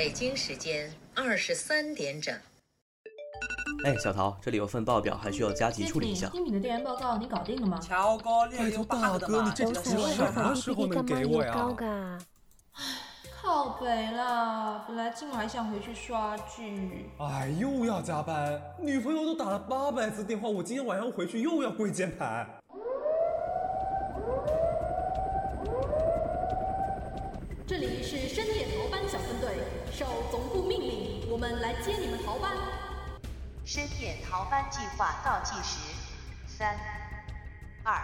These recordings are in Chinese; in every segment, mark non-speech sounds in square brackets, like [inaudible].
北京时间二十三点整。哎，小桃，这里有份报表，还需要加急处理一下。新品的调研报告你搞定了吗？乔哥，练有大哥，你这都什么时候能给我呀？靠北啦！本来今晚还想回去刷剧。哎，又要加班，女朋友都打了八百次电话，我今天晚上回去又要跪键盘。来接你们逃班。深夜逃班计划倒计时：三、二、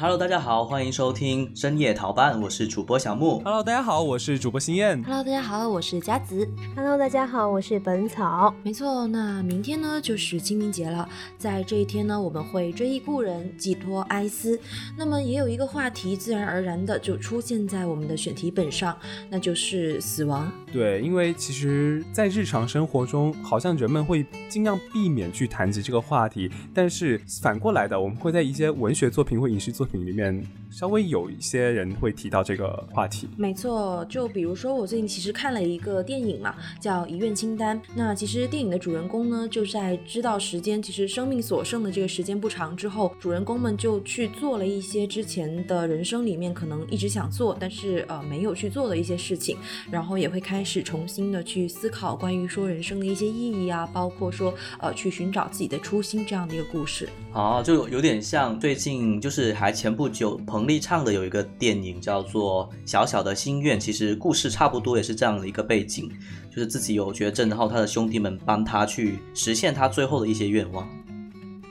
Hello，大家好，欢迎收听深夜逃班，我是主播小木。Hello，大家好，我是主播心燕。Hello，大家好，我是佳子。Hello，大家好，我是本草。没错，那明天呢就是清明节了，在这一天呢，我们会追忆故人，寄托哀思。那么也有一个话题，自然而然的就出现在我们的选题本上，那就是死亡。对，因为其实，在日常生活中，好像人们会尽量避免去谈及这个话题，但是反过来的，我们会在一些文学作品或影视作品。里面稍微有一些人会提到这个话题，没错，就比如说我最近其实看了一个电影嘛，叫《遗愿清单》。那其实电影的主人公呢，就在知道时间其实生命所剩的这个时间不长之后，主人公们就去做了一些之前的人生里面可能一直想做，但是呃没有去做的一些事情，然后也会开开始重新的去思考关于说人生的一些意义啊，包括说呃去寻找自己的初心这样的一个故事。哦，就有点像最近就是还前不久彭丽唱的有一个电影叫做《小小的心愿》，其实故事差不多也是这样的一个背景，就是自己有绝症，然后他的兄弟们帮他去实现他最后的一些愿望。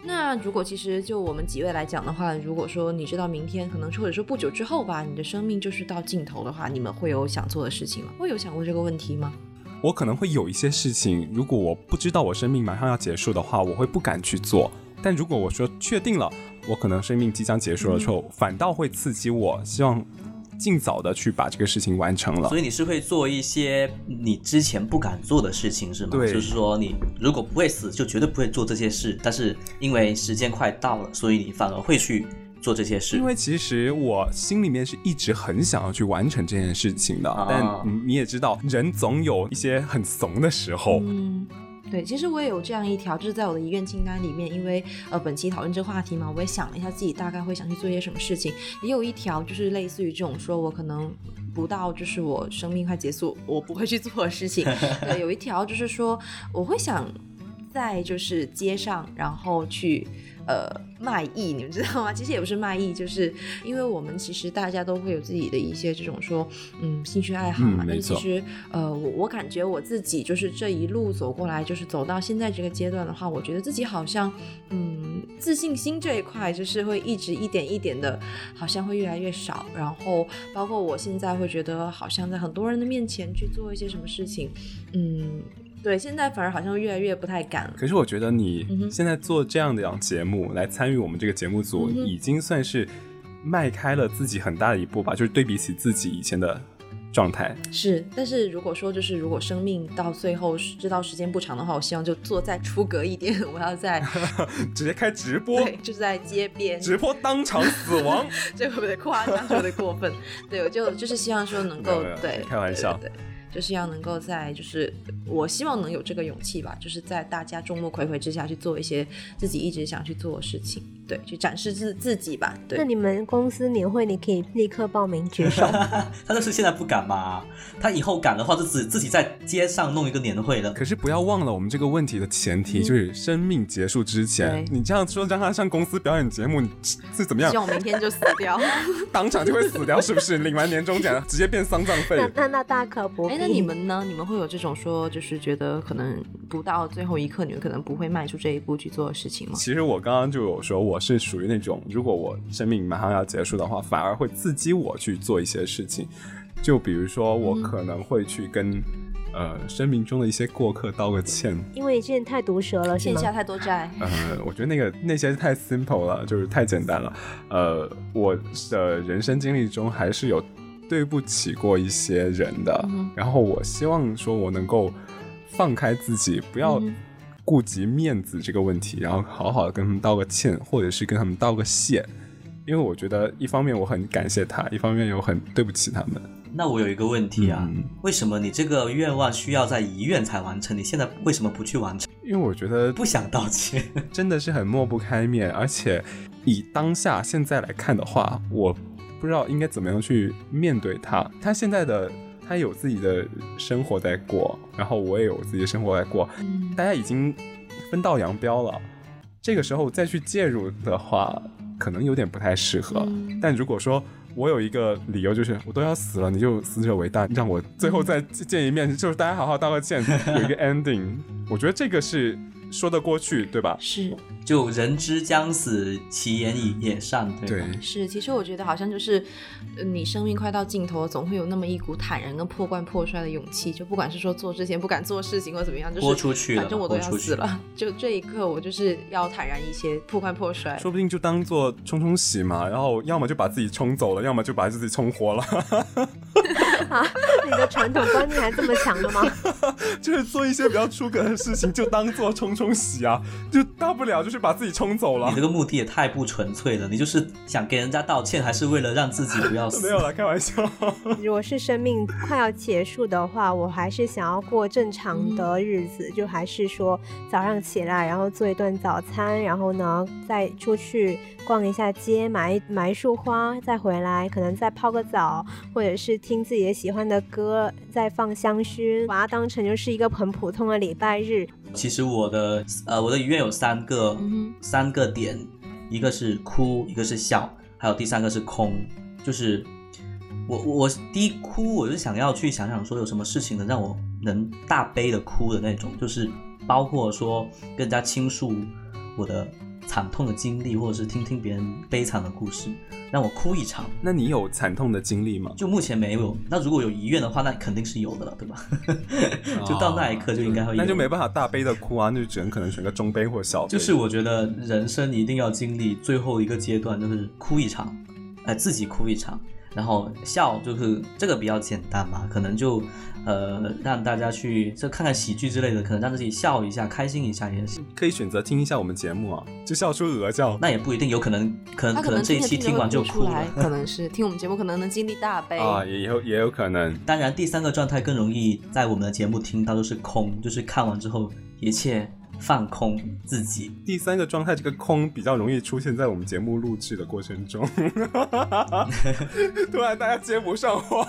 那如果其实就我们几位来讲的话，如果说你知道明天可能或者说不久之后吧，你的生命就是到尽头的话，你们会有想做的事情吗？会有想过这个问题吗？我可能会有一些事情，如果我不知道我生命马上要结束的话，我会不敢去做。但如果我说确定了，我可能生命即将结束了之后，反倒会刺激我，希望尽早的去把这个事情完成了。所以你是会做一些你之前不敢做的事情，是吗？对，就是说你如果不会死，就绝对不会做这些事。但是因为时间快到了，所以你反而会去做这些事。因为其实我心里面是一直很想要去完成这件事情的，但你也知道，人总有一些很怂的时候。嗯。对，其实我也有这样一条，就是在我的遗愿清单里面，因为呃本期讨论这个话题嘛，我也想了一下自己大概会想去做一些什么事情，也有一条就是类似于这种说我可能不到就是我生命快结束，我不会去做的事情。[laughs] 对，有一条就是说我会想在就是街上，然后去。呃，卖艺，你们知道吗？其实也不是卖艺，就是因为我们其实大家都会有自己的一些这种说，嗯，兴趣爱好嘛。但是其实，呃，我我感觉我自己就是这一路走过来，就是走到现在这个阶段的话，我觉得自己好像，嗯，自信心这一块就是会一直一点一点的，好像会越来越少。然后，包括我现在会觉得，好像在很多人的面前去做一些什么事情，嗯。对，现在反而好像越来越不太敢了。可是我觉得你现在做这样的样节目来参与我们这个节目组，已经算是迈开了自己很大的一步吧。就是对比起自己以前的状态。是，但是如果说就是如果生命到最后知道时间不长的话，我希望就做再出格一点，我要在 [laughs] 直接开直播，对，就是在街边直播当场死亡，[laughs] 这会不会夸张？有点过分。对，我就就是希望说能够对，开玩笑。对。就是要能够在，就是我希望能有这个勇气吧，就是在大家众目睽睽之下去做一些自己一直想去做的事情，对，去展示自自己吧。对，那你们公司年会你可以立刻报名举手。[laughs] [laughs] 他就是现在不敢嘛，他以后敢的话就自自己在街上弄一个年会了。可是不要忘了，我们这个问题的前提就是生命结束之前，你这样说让他上公司表演节目是怎么样？希望明天就死掉，[laughs] 当场就会死掉，是不是？领完年终奖直接变丧葬费？那那那大可不。那你们呢？你们会有这种说，就是觉得可能不到最后一刻，你们可能不会迈出这一步去做的事情吗？其实我刚刚就有说，我是属于那种，如果我生命马上要结束的话，反而会刺激我去做一些事情。就比如说，我可能会去跟呃生命中的一些过客道个歉，因为现在太毒舌了，欠下太多债。呃，我觉得那个那些太 simple 了，就是太简单了。呃，我的人生经历中还是有。对不起过一些人的，嗯然后我希望说我能够放开自己，不要顾及面子这个问题，然后好好的跟他们道个歉，或者是跟他们道个谢。因为我觉得一方面我很感谢他，一方面又很对不起他们。那我有一个问题啊，嗯为什么你这个愿望需要在遗愿才完成？你现在为什么不去完成？因为我觉得不想道歉。真的是很抹不开面，而且以当下现在来看的话，我不知道应该怎么样去面对他。他现在的他有自己的生活在过，然后我也有自己的生活在过，嗯大家已经分道扬镳了。这个时候再去介入的话，可能有点不太适合。嗯但如果说我有一个理由，就是我都要死了，你就死者为大，让我最后再见一面，就是大家好好道个歉，有一个 ending，我觉得这个是说得过去，对吧？是就人之将死，其言以也善，对吧？对是，其实我觉得好像就是，呃你生命快到尽头，总会有那么一股坦然跟破罐破摔的勇气。就不管是说做之前不敢做事情或怎么样，就是豁出去了反正我都要豁出去死了，[laughs] 就这一刻我就是要坦然一些，破罐破摔。说不定就当做冲冲喜嘛，然后要么就把自己冲走了，要么就把自己冲活了，[laughs] 啊，你的传统观念还这么强的吗？[laughs] 就是做一些比较出格的事情，就当做冲冲喜啊，就大不了就是把自己冲走了你这。个目的也太不纯粹了，你就是想给人家道歉，还是为了让自己不要死？[laughs] 没有了，开玩笑。[laughs] 如果是生命快要结束的话，我还是想要过正常的日子，就还是说早上起来，然后做一顿早餐，然后呢再出去逛一下街，买一买一束花，再回来，可能再泡个澡，或者是听自己的喜欢的歌，再放香薰，把它当成就是一个很普通的礼拜日。其实我的呃我的愉悦有三个、嗯三个点，一个是哭，一个是笑，还有第三个是空。就是我我我第一哭，我就想要去想想说有什么事情能让我能大悲的哭的那种，就是包括说跟人家倾诉我的惨痛的经历，或者是听听别人悲惨的故事，让我哭一场。那你有惨痛的经历吗？就目前没有，那如果有遗愿的话，那肯定是有的了，对吧？[laughs] 就到那一刻就应该会有，那就没办法大悲的哭啊，那就只能可能选个中悲或小悲。就是我觉得人生一定要经历最后一个阶段，就是哭一场，呃，自己哭一场，然后笑，就是这个比较简单嘛，可能就呃让大家去就看看喜剧之类的，可能让自己笑一下，开心一下也行。可以选择听一下我们节目啊，就笑出鹅叫。那也不一定，有可能可能可能这一期听完就哭，了。可能是听我们节目可能能经历大悲。啊，也有也有可能。当然，第三个状态更容易在我们的节目听到，就是空，就是看完之后一切放空自己。[laughs] 第三个状态，这个空比较容易出现在我们节目录制的过程中。[laughs] [laughs] 突然大家接不上话。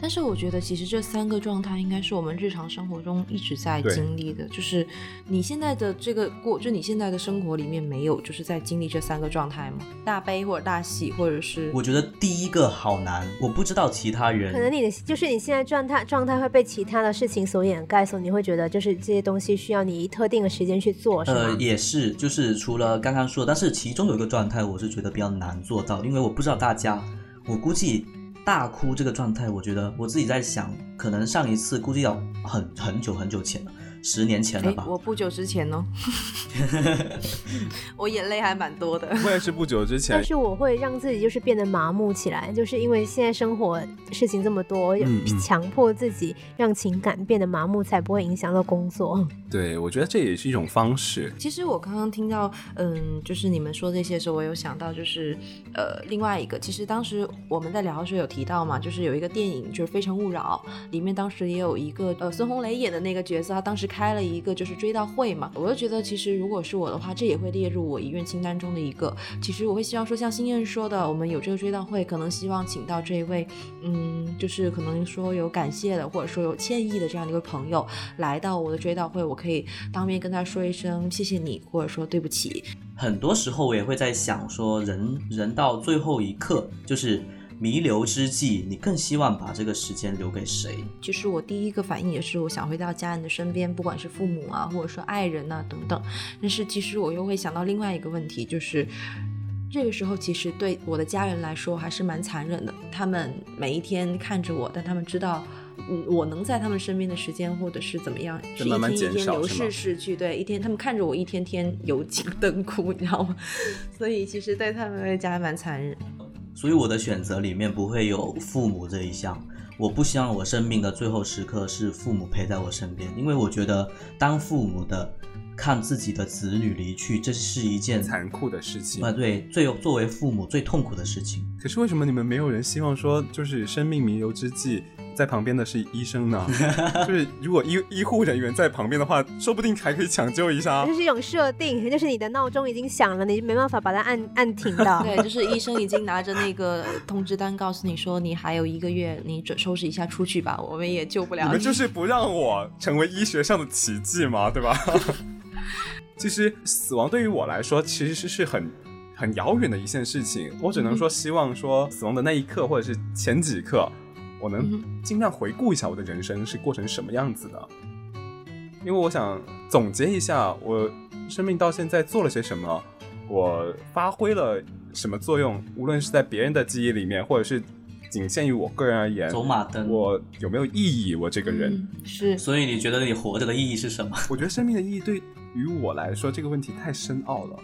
但是我觉得，其实这三个状态应该是我们日常生活中一直在经历的。就是你现在的这个过，就你现在的生活里面没有，就是在经历这三个状态吗？大悲或者大喜，或者是我觉得第一个好难，我不知道其他人。可能你的就是你现在状态状态会被其他的事情所掩盖，所以你会觉得就是这些东西需要你特定的时间去做，是吗？呃，也是，就是除了刚刚说，但是其中有一个状态，我是觉得比较难做到，因为我不知道大家，我估计大哭这个状态，我觉得我自己在想，可能上一次估计要很很久很久前了，十年前了哎，吧。我不久之前哦，[laughs] 我眼泪还蛮多的。我也是不久之前但，是我会让自己就是变得麻木起来，就是因为现在生活事情这么多，强迫自己让情感变得麻木，才不会影响到工作。[laughs] 对我觉得这也是一种方式。其实我刚刚听到，嗯，就是你们说这些的时候，我有想到，就是呃，另外一个，其实当时我们在聊的时候有提到嘛，就是有一个电影就是《非诚勿扰》，里面当时也有一个呃孙红雷演的那个角色，他当时开了一个就是追悼会嘛，我就觉得其实如果是我的话，这也会列入我遗愿清单中的一个。其实我会希望说，像新燕说的，我们有这个追悼会，可能希望请到这一位，嗯，就是可能说有感谢的，或者说有歉意的这样的一个朋友来到我的追悼会，我可以当面跟他说一声谢谢你，或者说对不起。很多时候我也会在想说人，人到最后一刻，就是弥留之际，你更希望把这个时间留给谁？其实我第一个反应也是，我想回到家人的身边，不管是父母啊，或者说爱人啊等等。但是其实我又会想到另外一个问题，就是这个时候其实对我的家人来说还是蛮残忍的。他们每一天看着我，但他们知道。嗯，我能在他们身边的时间，或者是怎么样，是一慢慢天一天流逝逝去。对，一天他们看着我一天天油尽灯枯，你知道吗？[laughs] 所以其实对他们来讲还蛮残忍。所以我的选择里面不会有父母这一项。我不希望我生命的最后时刻是父母陪在我身边，因为我觉得当父母的看自己的子女离去，这是一件残酷的事情。啊，对，最作为父母最痛苦的事情。可是为什么你们没有人希望说，就是生命弥留之际？在旁边的是医生呢，[laughs] 就是如果医医护人员在旁边的话，说不定还可以抢救一下。这是一种设定，就是你的闹钟已经响了，你没办法把它按按停的。[laughs] 对，就是医生已经拿着那个通知单告诉你说，你还有一个月，你准收拾一下出去吧，我们也救不了你。你们就是不让我成为医学上的奇迹嘛，[laughs] 对吧？其实死亡对于我来说，其实是很很遥远的一件事情。我只能说，希望说死亡的那一刻，或者是前几刻。我能尽量回顾一下我的人生是过成什么样子的，因为我想总结一下我生命到现在做了些什么，我发挥了什么作用，无论是在别人的记忆里面，或者是仅限于我个人而言，走马灯，我有没有意义？我这个人是，所以你觉得你活着的意义是什么？我觉得生命的意义对于我来说这个问题太深奥了，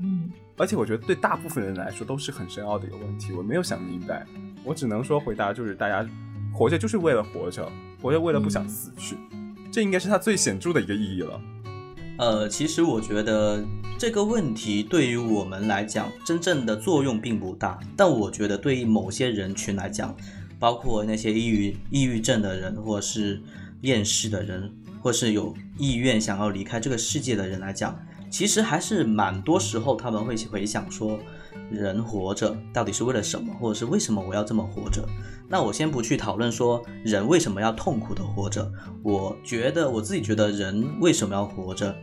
嗯，而且我觉得对大部分人来说都是很深奥的一个问题，我没有想明白。我只能说回答就是大家活着就是为了活着，活着为了不想死去，这应该是它最显著的一个意义了。呃，其实我觉得这个问题对于我们来讲，真正的作用并不大。但我觉得对于某些人群来讲，包括那些抑郁抑郁症的人，或是厌世的人，或是有意愿想要离开这个世界的人来讲，其实还是蛮多时候他们会回想说。人活着到底是为了什么，或者是为什么我要这么活着？那我先不去讨论说人为什么要痛苦的活着。我觉得我自己觉得人为什么要活着？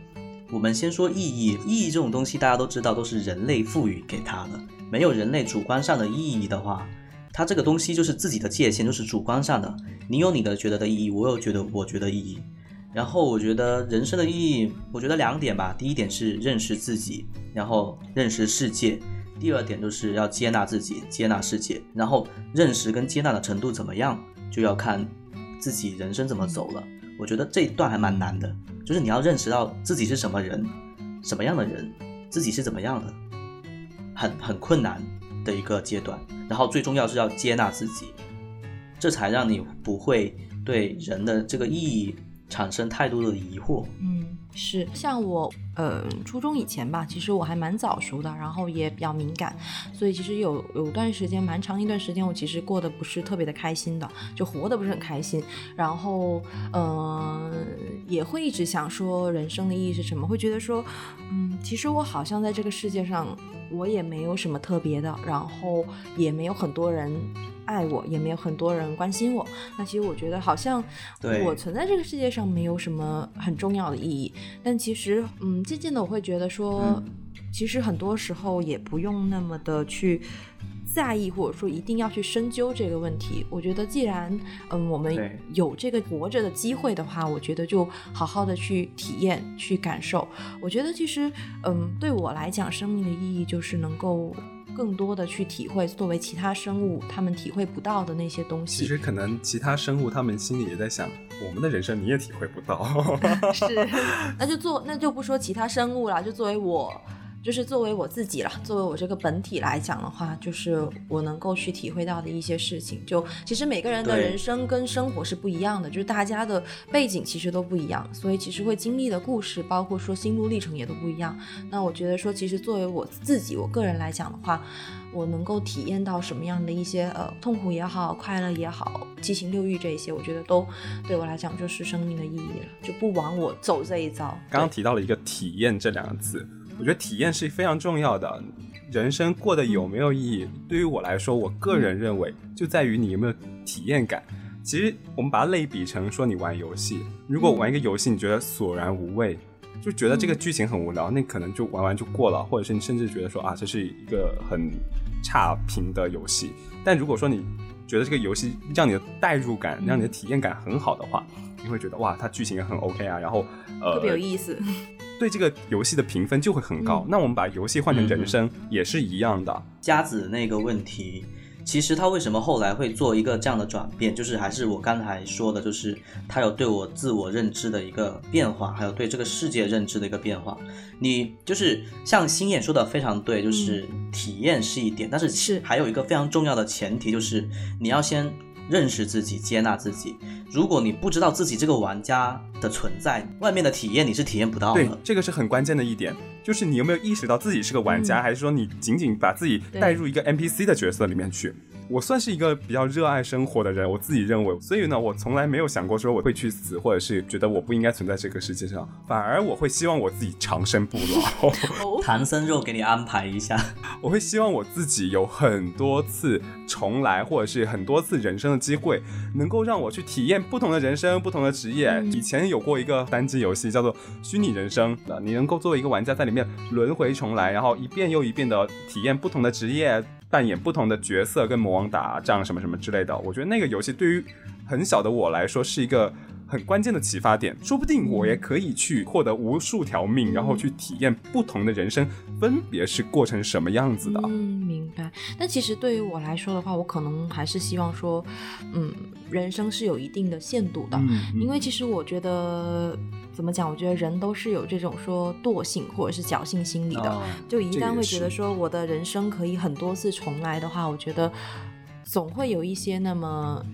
我们先说意义，意义这种东西大家都知道，都是人类赋予给他的。没有人类主观上的意义的话，它这个东西就是自己的界限，就是主观上的。你有你的觉得的意义，我有觉得我觉得意义。然后我觉得人生的意义，我觉得两点吧。第一点是认识自己，然后认识世界。第二点就是要接纳自己，接纳世界，然后认识跟接纳的程度怎么样，就要看自己人生怎么走了。我觉得这一段还蛮难的，就是你要认识到自己是什么人，什么样的人，自己是怎么样的，很很困难的一个阶段。然后最重要是要接纳自己，这才让你不会对人的这个意义产生太多的疑惑。嗯。是像我，呃，初中以前吧，其实我还蛮早熟的，然后也比较敏感，所以其实有有段时间，蛮长一段时间，我其实过得不是特别的开心的，就活得不是很开心，然后，嗯，也会一直想说人生的意义是什么，会觉得说，嗯，其实我好像在这个世界上，我也没有什么特别的，然后也没有很多人。爱我也没有很多人关心我，那其实我觉得好像我存在这个世界上没有什么很重要的意义。但其实，嗯，渐渐的我会觉得说，其实很多时候也不用那么的去在意，或者说一定要去深究这个问题。我觉得既然嗯我们有这个活着的机会的话，我觉得就好好的去体验、去感受。我觉得其实嗯对我来讲，生命的意义就是能够。更多的去体会作为其他生物他们体会不到的那些东西。其实可能其他生物他们心里也在想，我们的人生你也体会不到。[laughs] 是，那就做那就不说其他生物了，就作为我。就是作为我自己了，作为我这个本体来讲的话，就是我能够去体会到的一些事情。就其实每个人的人生跟生活是不一样的，就是大家的背景其实都不一样，所以其实会经历的故事，包括说心路历程也都不一样。那我觉得说，其实作为我自己我个人来讲的话，我能够体验到什么样的一些呃痛苦也好，快乐也好，七情六欲这一些，我觉得都对我来讲就是生命的意义了，就不枉我走这一遭。刚刚提到了一个体验这两个字。我觉得体验是非常重要的，人生过得有没有意义，对于我来说，我个人认为就在于你有没有体验感。其实我们把它类比成说你玩游戏，如果玩一个游戏你觉得索然无味，就觉得这个剧情很无聊，那可能就玩完就过了，或者是你甚至觉得说啊这是一个很差评的游戏。但如果说你觉得这个游戏让你的代入感、让你的体验感很好的话，你会觉得哇它剧情也很 OK 啊，然后呃特别有意思。对这个游戏的评分就会很高。那我们把游戏换成人生也是一样的。佳子那个问题，其实他为什么后来会做一个这样的转变，就是还是我刚才说的，就是他有对我自我认知的一个变化，还有对这个世界认知的一个变化。你就是像星野说的非常对，就是体验是一点，但是是还有一个非常重要的前提，就是你要先认识自己，接纳自己。如果你不知道自己这个玩家的存在，外面的体验你是体验不到对的，。这个是很关键的一点，就是你有没有意识到自己是个玩家，嗯还是说你仅仅把自己带入一个 NPC 的角色里面去？我算是一个比较热爱生活的人，我自己认为，所以呢，我从来没有想过说我会去死，或者是觉得我不应该存在这个世界上，反而我会希望我自己长生不老。哦，[laughs] 唐僧肉给你安排一下，[laughs] 我会希望我自己有很多次重来，或者是很多次人生的机会，能够让我去体验不同的人生、不同的职业。嗯以前有过一个单机游戏叫做《虚拟人生》，呃，你能够作为一个玩家在里面轮回重来，然后一遍又一遍的体验不同的职业，扮演不同的角色，跟魔王打仗什么什么之类的。我觉得那个游戏对于很小的我来说是一个。很关键的启发点，说不定我也可以去获得无数条命，然后去体验不同的人生，分别是过成什么样子的。嗯，明白。但其实对于我来说的话，我可能还是希望说，嗯，人生是有一定的限度的，嗯因为其实我觉得怎么讲？我觉得人都是有这种说惰性或者是侥幸心理的。哦就一旦会觉得说我的人生可以很多次重来的话，我觉得总会有一些那么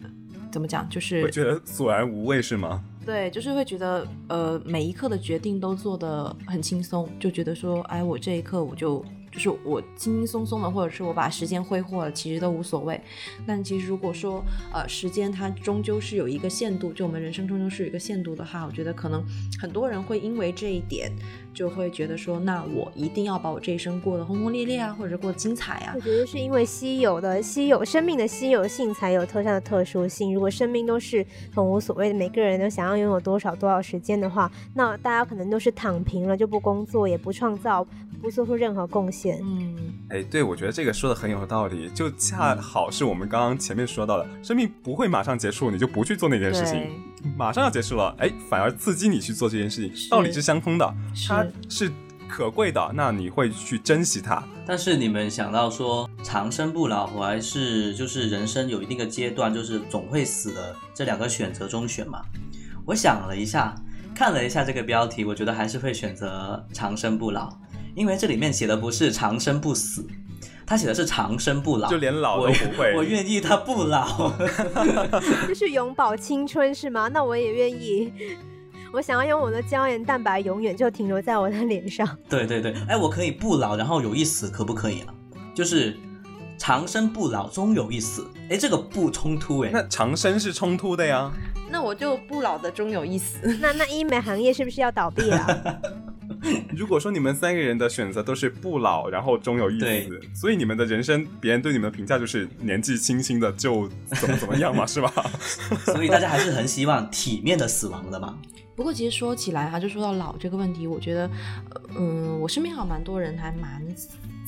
怎么讲，就是会觉得索然无味是吗？[laughs] 对，就是会觉得呃每一刻的决定都做得很轻松，就觉得说，哎，我这一刻我就就是我轻轻松松的，或者是我把时间挥霍了，其实都无所谓。但其实如果说呃时间它终究是有一个限度，就我们人生终究是有一个限度的话，我觉得可能很多人会因为这一点就会觉得说，那我一定要把我这一生过得轰轰烈烈啊，或者过得精彩啊我。觉得是因为稀有的稀有生命的稀有性才有特上的特殊性。如果生命都是很无所谓的，每个人都想要拥有多少多少时间的话，那大家可能都是躺平了，就不工作，也不创造，不做出任何贡献。嗯，哎，对，我觉得这个说的很有道理，就恰好是我们刚刚前面说到的，生命不会马上结束，你就不去做那件事情对，[laughs] 马上要结束了，哎，反而刺激你去做这件事情，道理是相通的，它是可贵的，那你会去珍惜它。但是你们想到说长生不老，我还是就是人生有一定的阶段，就是总会死的这两个选择中选嘛。我想了一下，看了一下这个标题，我觉得还是会选择长生不老，因为这里面写的不是长生不死，他写的是长生不老，就连老我都不会我愿意他不老。[laughs] 就是永葆青春是吗？那我也愿意。我想要用我的胶原蛋白永远就停留在我的脸上。对对对，哎，我可以不老，然后有一死，可不可以啊？就是长生不老，终有一死。哎，这个不冲突哎。那长生是冲突的呀，那我就不老的终有一死。[laughs] 那那医美行业是不是要倒闭了？[laughs] 如果说你们三个人的选择都是不老，然后终有一死，所以你们的人生，别人对你们的评价就是年纪轻轻的就怎么怎么样嘛，是吧？[laughs] 所以大家还是很希望体面的死亡的嘛。不过其实说起来哈，就说到老这个问题，我觉得，呃嗯，我身边好像蛮多人还蛮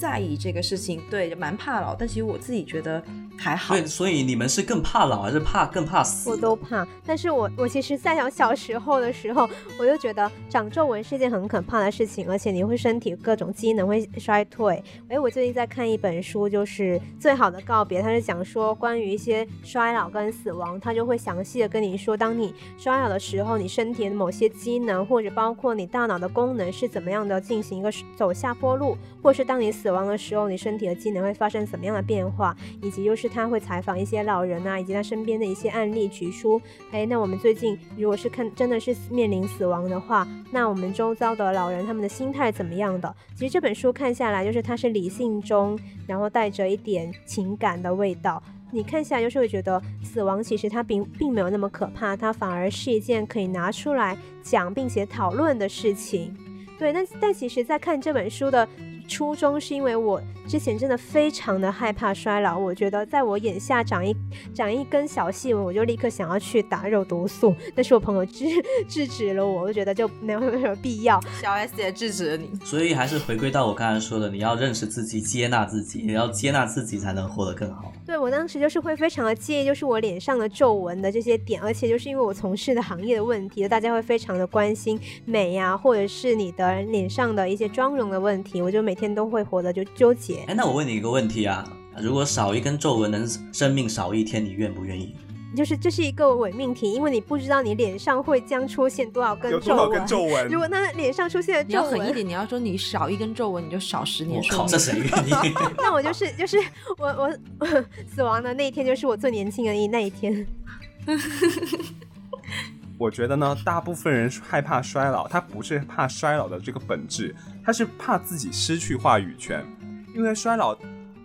在意这个事情，对，蛮怕老。但其实我自己觉得还好。对，所以你们是更怕老，还是怕更怕死我？都怕，但是我我其实在想小时候的时候，我就觉得长皱纹是一件很可怕的事情，而且你会身体各种机能会衰退。哎，我最近在看一本书，就是《最好的告别》，它是讲说关于一些衰老跟死亡，它就会详细的跟你说，当你衰老的时候，你身体的某些机能或者包括你大脑的功能是怎么样的进行一个走下坡路，或是当你死死亡的时候，你身体的机能会发生怎么样的变化，以及就是他会采访一些老人啊，以及他身边的一些案例，举出，哎，那我们最近如果是看真的是面临死亡的话，那我们周遭的老人他们的心态怎么样的？其实这本书看下来，就是它是理性中，然后带着一点情感的味道。你看下来就是会觉得死亡其实它并并没有那么可怕，它反而是一件可以拿出来讲并且讨论的事情。对，但但其实，在看这本书的初衷，是因为我之前真的非常的害怕衰老。我觉得在我眼下长一长一根小细纹，我就立刻想要去打肉毒素，但是我朋友制制止了我，我就觉得就没有没有什么必要。[laughs] 小 S 也制止了你。所以还是回归到我刚才说的，你要认识自己，接纳自己，你要接纳自己才能活得更好。对我当时就是会非常的介意，就是我脸上的皱纹的这些点，而且就是因为我从事的行业的问题，大家会非常的关心美呀、或者是你的脸上的一些妆容的问题，我就每天都会活得就纠结。哎，那我问你一个问题啊，如果少一根皱纹能生命少一天，你愿不愿意？就是这是一个伪命题，因为你不知道你脸上会将出现多少根皱纹。有多少根皱纹？如果他脸上出现了你要皱纹，狠一点，你要说你少一根皱纹，你就少十年我靠，寿命。这谁愿意？[laughs] [laughs] 那我就是就是我我我 [laughs] 死亡的那一天，就是我最年轻的一那一天。我觉得呢，大部分人害怕衰老，他不是怕衰老的这个本质，他是怕自己失去话语权，因为衰老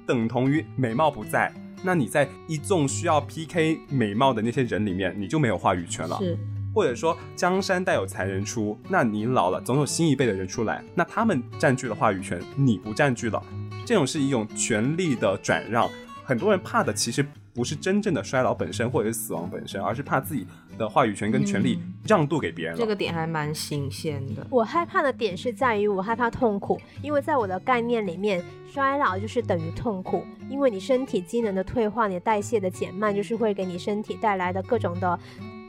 等同于美貌不在。那你在一众需要 PK 美貌的那些人里面，你就没有话语权了。是，或者说江山代有才人出，那你老了，总有新一辈的人出来，那他们占据了话语权，你不占据了，这种是一种权力的转让。很多人怕的其实不是真正的衰老本身或者是死亡本身，而是怕自己的话语权跟权利让渡给别人了。这个点还蛮新鲜的。我害怕的点是在于我害怕痛苦，因为在我的概念里面，衰老就是等于痛苦，因为你身体机能的退化，你代谢的减慢，就是会给你身体带来的各种的。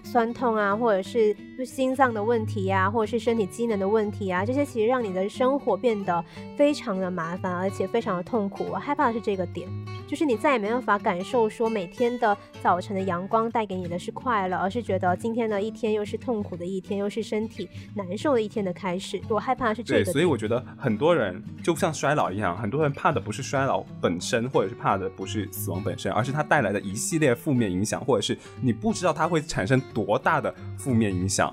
酸痛啊，或者是心脏的问题啊，或者是身体机能的问题啊，这些其实让你的生活变得非常的麻烦，而且非常的痛苦。我害怕的是这个点，就是你再也没办法感受说每天的早晨的阳光带给你的是快乐，而是觉得今天的一天又是痛苦的一天，又是身体难受的一天的开始。我害怕是这，个对。所以我觉得很多人就像衰老一样，很多人怕的不是衰老本身，或者是怕的不是死亡本身，而是它带来的一系列负面影响，或者是你不知道它会产生多大的负面影响。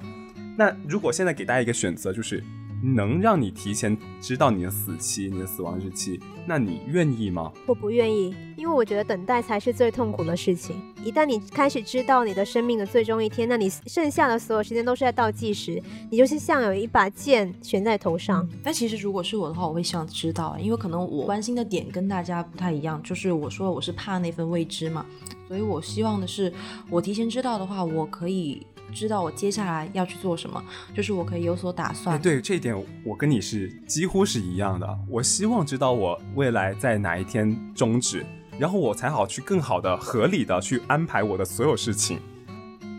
那如果现在给大家一个选择，就是能让你提前知道你的死期、你的死亡日期，那你愿意吗？我不愿意，因为我觉得等待才是最痛苦的事情。一旦你开始知道你的生命的最终一天，那你剩下的所有时间都是在倒计时，你就是像有一把剑悬在头上。但其实如果是我的话，我会希望知道，因为可能我关心的点跟大家不太一样，就是我说我是怕那份未知嘛，所以我希望的是，我提前知道的话，我可以知道我接下来要去做什么，就是我可以有所打哎，算。对这一点，我跟你是几乎是一样的。我希望知道我未来在哪一天终止，然后我才好去更好的、合理的去安排我的所有事情。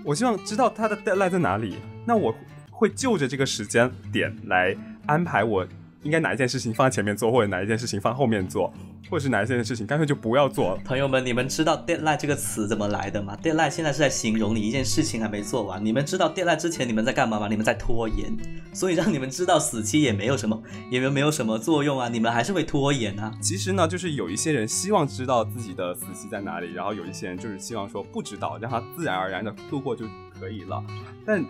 我希望知道它的 deadline 在哪里，那我会就着这个时间点来安排我应该哪一件事情放在前面做，或者哪一件事情放后面做，或者是哪一件事情干脆就不要做了。朋友们，你们知道 deadline 这个词怎么来的吗？deadline 现在是在形容你一件事情还没做完。你们知道 deadline 之前你们在干嘛吗？你们在拖延，所以让你们知道死期也没有什么，也没有没有什么作用啊，你们还是会拖延啊。其实呢，就是有一些人希望知道自己的死期在哪里，然后有一些人就是希望说不知道，让他自然而然的度过就可以了。但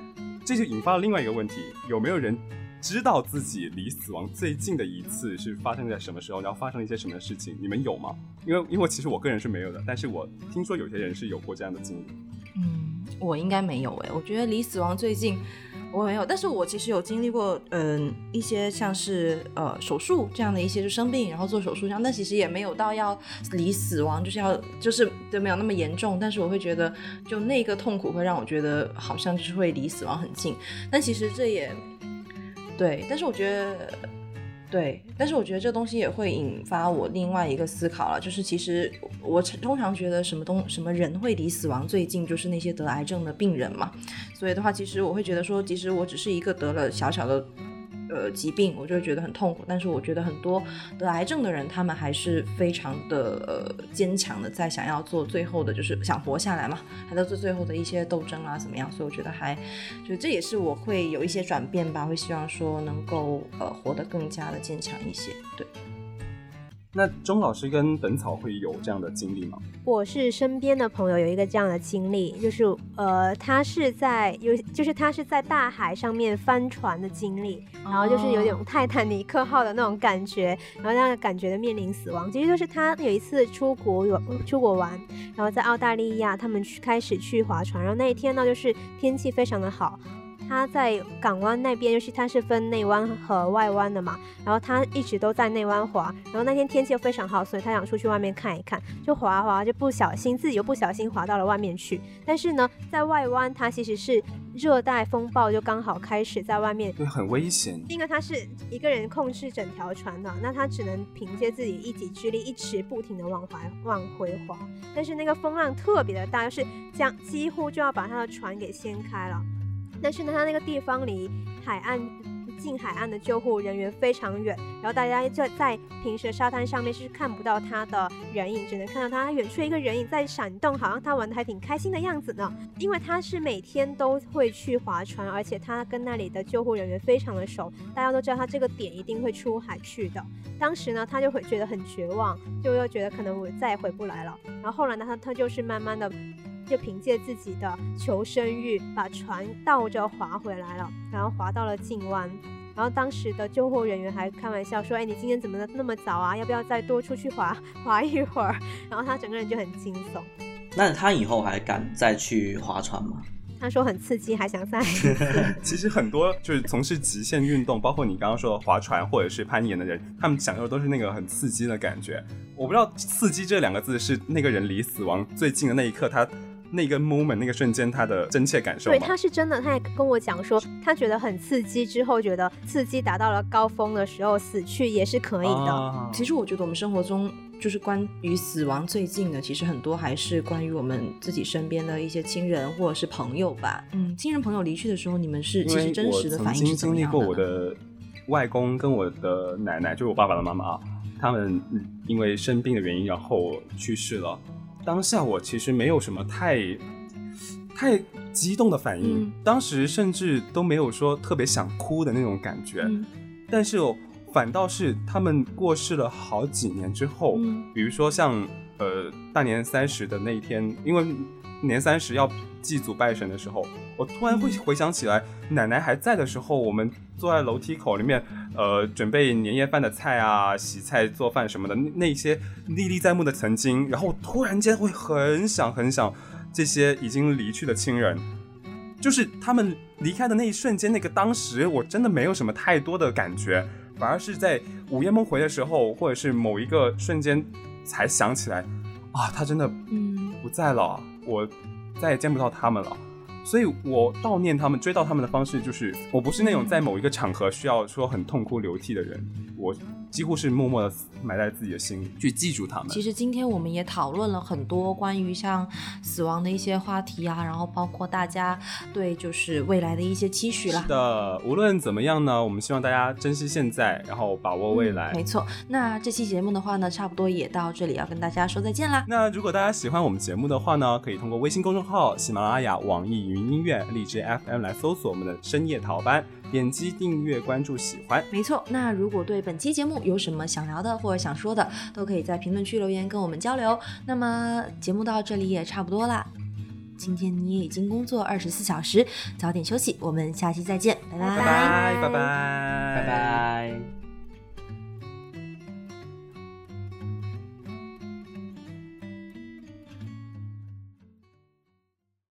这就引发了另外一个问题：有没有人知道自己离死亡最近的一次是发生在什么时候，然后发生了一些什么事情？你们有吗？因为因为其实我个人是没有的，但是我听说有些人是有过这样的经历。嗯，我应该没有诶，我觉得离死亡最近我没有，但是我其实有经历过，嗯，一些像是呃手术这样的一些就生病，然后做手术这样，但其实也没有到要离死亡，就是要就是就没有那么严重，但是我会觉得就那个痛苦会让我觉得好像就是会离死亡很近，但其实这也对，但是我觉得。对，但是我觉得这东西也会引发我另外一个思考了，就是其实我通常觉得什么东什么人会离死亡最近，就是那些得癌症的病人嘛。所以的话，其实我会觉得说，其实我只是一个得了小小的呃疾病，我就会觉得很痛苦。但是我觉得很多得癌症的人，他们还是非常的呃坚强的，在想要做最后的，就是想活下来嘛，还在做最后的一些斗争啊，怎么样？所以我觉得还就这也是我会有一些转变吧，会希望说能够呃活得更加的坚强一些。对。那钟老师跟本草会有这样的经历吗？我是身边的朋友有一个这样的经历，就是呃，他是在有，就是他是在大海上面翻船的经历，然后就是有点泰坦尼克号的那种感觉，然后那个感觉的面临死亡。其实就是他有一次出国有出国玩，然后在澳大利亚他们去开始去划船，然后那一天呢就是天气非常的好。他在港湾那边，就是它是分内湾和外湾的嘛，然后他一直都在内湾滑，然后那天天气又非常好，所以他想出去外面看一看，就滑滑就不小心自己又不小心滑到了外面去。但是呢，在外湾它其实是热带风暴就刚好开始在外面，对，很危险。因为他是一个人控制整条船的，那他只能凭借自己一己之力，一直不停的往回往回滑。但是那个风浪特别的大，就是将几乎就要把他的船给掀开了。但是呢，它那个地方离海岸近海岸的救护人员非常远，然后大家就在平时沙滩上面是看不到他的人影，只能看到他远处一个人影在闪动，好像他玩的还挺开心的样子呢。因为他是每天都会去划船，而且他跟那里的救护人员非常的熟，大家都知道他这个点一定会出海去的。当时呢，他就会觉得很绝望，就又觉得可能我再也回不来了。然后后来呢，他他就是慢慢的。就凭借自己的求生欲，把船倒着划回来了，然后划到了近湾。然后当时的救护人员还开玩笑说：“哎，你今天怎么那么早啊？要不要再多出去划划一会儿？”然后他整个人就很惊悚。那他以后还敢再去划船吗？他说很刺激，还想再。[laughs] 其实很多就是从事极限运动，包括你刚刚说的划船或者是攀岩的人，他们享受都是那个很刺激的感觉。我不知道“刺激”这两个字是那个人离死亡最近的那一刻，他。那个 moment 那个瞬间，他的真切感受。对，他是真的，他也跟我讲说，他觉得很刺激，之后觉得刺激达到了高峰的时候，死去也是可以的。其实我觉得我们生活中就是关于死亡最近的，其实很多还是关于我们自己身边的一些亲人或者是朋友吧。嗯，亲人朋友离去的时候，你们是其实真实的反应是怎么样的？经历过我的外公跟我的奶奶，就是我爸爸的妈妈啊，他们因为生病的原因，然后去世了。当下我其实没有什么太太激动的反应，当时甚至都没有说特别想哭的那种感觉，但是反倒是他们过世了好几年之后，比如说像呃大年三十的那一天，因为年三十要祭祖拜神的时候，我突然会回想起来，奶奶还在的时候，我们坐在楼梯口里面。呃，准备年夜饭的菜啊，洗菜做饭什么的，那些历历在目的曾经，然后突然间会很想很想这些已经离去的亲人，就是他们离开的那一瞬间，那个当时我真的没有什么太多的感觉，反而是在午夜梦回的时候，或者是某一个瞬间才想起来，啊，他真的嗯不在了，我再也见不到他们了。所以我悼念他们、追悼他们的方式，就是我不是那种在某一个场合需要说很痛哭流涕的人，我几乎是默默的埋在自己的心里去记住他们。其实今天我们也讨论了很多关于像死亡的一些话题啊，然后包括大家对就是未来的一些期许啦。是的，无论怎么样呢，我们希望大家珍惜现在，然后把握未来。没错，那这期节目的话呢，差不多也到这里，要跟大家说再见啦。那如果大家喜欢我们节目的话呢，可以通过微信公众号、喜马拉雅、网易。云音乐荔枝 FM 来搜索我们的深夜逃班，点击订阅关注喜欢。没错，那如果对本期节目有什么想聊的或者想说的，都可以在评论区留言跟我们交流。那么节目到这里也差不多啦，今天你也已经工作二十四小时，早点休息。我们下期再见，拜拜拜拜拜拜拜拜。